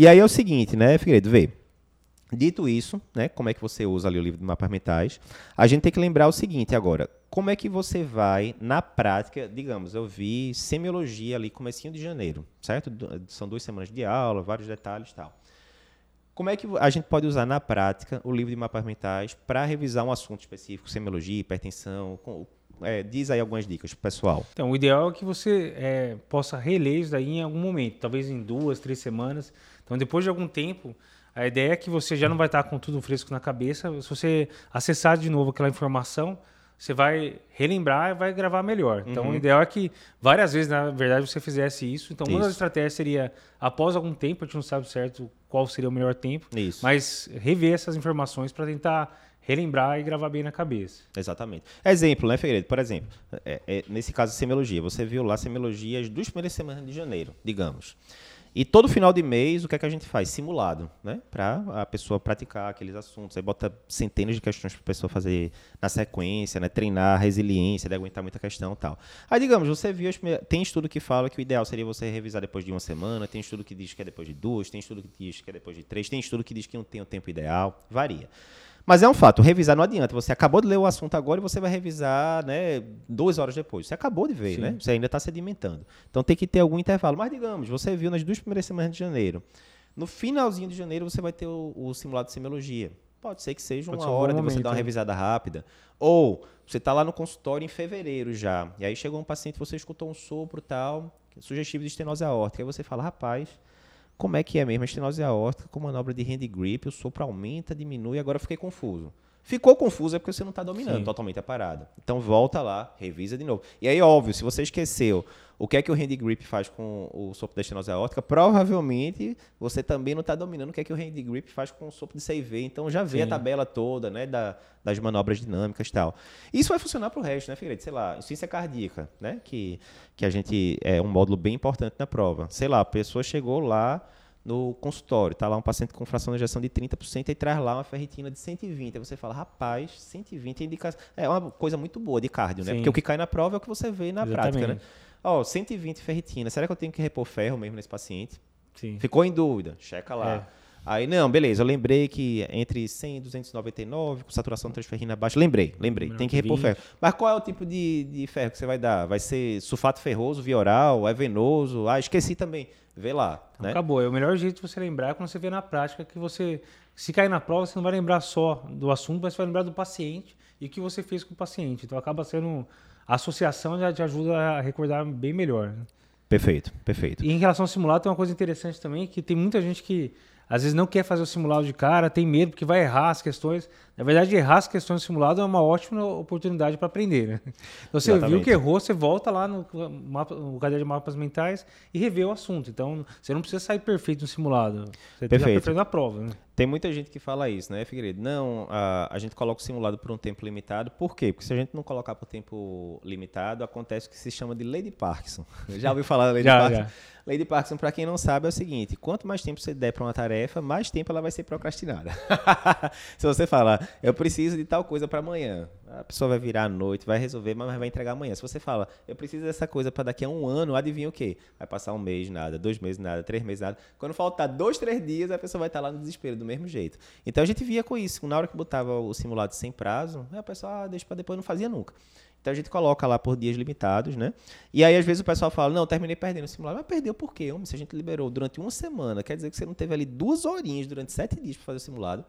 E aí é o seguinte, né, Figueiredo, vê. Dito isso, né, como é que você usa ali o livro de mapas mentais, a gente tem que lembrar o seguinte agora, como é que você vai, na prática, digamos, eu vi semiologia ali comecinho de janeiro, certo? São duas semanas de aula, vários detalhes e tal. Como é que a gente pode usar na prática o livro de mapas mentais para revisar um assunto específico, semiologia, hipertensão? É, diz aí algumas dicas pro pessoal. Então, o ideal é que você é, possa reler isso daí em algum momento, talvez em duas, três semanas. Então, depois de algum tempo, a ideia é que você já não vai estar com tudo fresco na cabeça. Se você acessar de novo aquela informação, você vai relembrar e vai gravar melhor. Então, uhum. o ideal é que várias vezes, na verdade, você fizesse isso. Então, isso. uma das estratégias seria, após algum tempo, a gente não sabe certo qual seria o melhor tempo, isso. mas rever essas informações para tentar relembrar e gravar bem na cabeça. Exatamente. Exemplo, né, Figueiredo? Por exemplo, é, é, nesse caso semiologia, você viu lá semiologias dos primeiras semanas de janeiro, digamos. E todo final de mês, o que é que a gente faz? Simulado, né? Para a pessoa praticar aqueles assuntos. Aí bota centenas de questões para a pessoa fazer na sequência, né? Treinar a resiliência, de aguentar muita questão e tal. Aí, digamos, você viu, tem estudo que fala que o ideal seria você revisar depois de uma semana, tem estudo que diz que é depois de duas, tem estudo que diz que é depois de três, tem estudo que diz que não tem o tempo ideal, varia. Mas é um fato, revisar não adianta. Você acabou de ler o assunto agora e você vai revisar né, duas horas depois. Você acabou de ver, Sim. né? Você ainda está sedimentando. Então tem que ter algum intervalo. Mas digamos, você viu nas duas primeiras semanas de janeiro. No finalzinho de janeiro você vai ter o, o simulado de semiologia. Pode ser que seja Pode uma hora um de você dar uma né? revisada rápida. Ou você está lá no consultório em fevereiro já. E aí chegou um paciente, você escutou um sopro tal, sugestivo de estenose aórtica. Aí você fala, rapaz, como é que é mesmo a estenose aórtica com manobra de hand grip, o sopro aumenta, diminui, agora fiquei confuso. Ficou confuso é porque você não está dominando Sim. totalmente a parada. Então volta lá, revisa de novo. E aí, óbvio, se você esqueceu o que é que o hand grip faz com o sopro da estenose aórtica, provavelmente você também não está dominando o que é que o hand grip faz com o sopro de CV. Então já vê Sim. a tabela toda, né, da, das manobras dinâmicas e tal. Isso vai funcionar para o resto, né, Figueiredo? Sei lá, insuficiência cardíaca, né, que, que a gente é um módulo bem importante na prova. Sei lá, a pessoa chegou lá no consultório, tá lá um paciente com fração de ejeção de 30% e traz lá uma ferritina de 120. Aí você fala, rapaz, 120 é indicação. É uma coisa muito boa de cardio, né? Sim. Porque o que cai na prova é o que você vê na Exatamente. prática, né? Ó, 120 ferritina. Será que eu tenho que repor ferro mesmo nesse paciente? Sim. Ficou em dúvida? Checa lá. É. Aí, não, beleza, eu lembrei que entre 100 e 299, com saturação transferrina baixa, lembrei, lembrei, tem que repor 20. ferro. Mas qual é o tipo de, de ferro que você vai dar? Vai ser sulfato ferroso, via oral, é venoso? Ah, esqueci também. Vê lá. Então, né? Acabou. É o melhor jeito de você lembrar é quando você vê na prática que você, se cair na prova, você não vai lembrar só do assunto, mas você vai lembrar do paciente e o que você fez com o paciente. Então acaba sendo. A associação já te ajuda a recordar bem melhor. Né? Perfeito, perfeito. E em relação ao simulado, tem uma coisa interessante também, que tem muita gente que às vezes não quer fazer o simulado de cara, tem medo porque vai errar as questões. Na verdade, errar as questões do simulado é uma ótima oportunidade para aprender. Né? Então, você Exatamente. viu que errou, você volta lá no, mapa, no caderno de mapas mentais e revê o assunto. Então, você não precisa sair perfeito no simulado. Você perfeito. tem perfeito na prova. Né? Tem muita gente que fala isso, né, Figueiredo? Não, a, a gente coloca o simulado por um tempo limitado. Por quê? Porque se a gente não colocar por tempo limitado, acontece o que se chama de lei de Parkinson. Já ouviu falar da lei de Parkinson? Já. Lei de Parkinson, para quem não sabe, é o seguinte: quanto mais tempo você der para uma tarefa, mais tempo ela vai ser procrastinada. Se você falar, eu preciso de tal coisa para amanhã, a pessoa vai virar à noite, vai resolver, mas vai entregar amanhã. Se você fala, eu preciso dessa coisa para daqui a um ano, adivinha o quê? Vai passar um mês, nada, dois meses, nada, três meses, nada. Quando faltar dois, três dias, a pessoa vai estar lá no desespero do mesmo jeito. Então a gente via com isso. Na hora que botava o simulado sem prazo, a pessoa, ah, deixa para depois, não fazia nunca. Então a gente coloca lá por dias limitados, né? E aí às vezes o pessoal fala, não, terminei perdendo o simulado. Mas perdeu por quê? Homem, se a gente liberou durante uma semana, quer dizer que você não teve ali duas horinhas durante sete dias para fazer o simulado.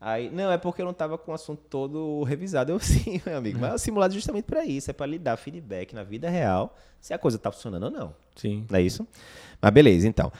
Aí, não, é porque eu não estava com o assunto todo revisado. Eu sim, meu amigo. Mas é o simulado justamente para isso, é para lhe dar feedback na vida real se a coisa está funcionando ou não. Sim. Não é isso? Mas beleza, então.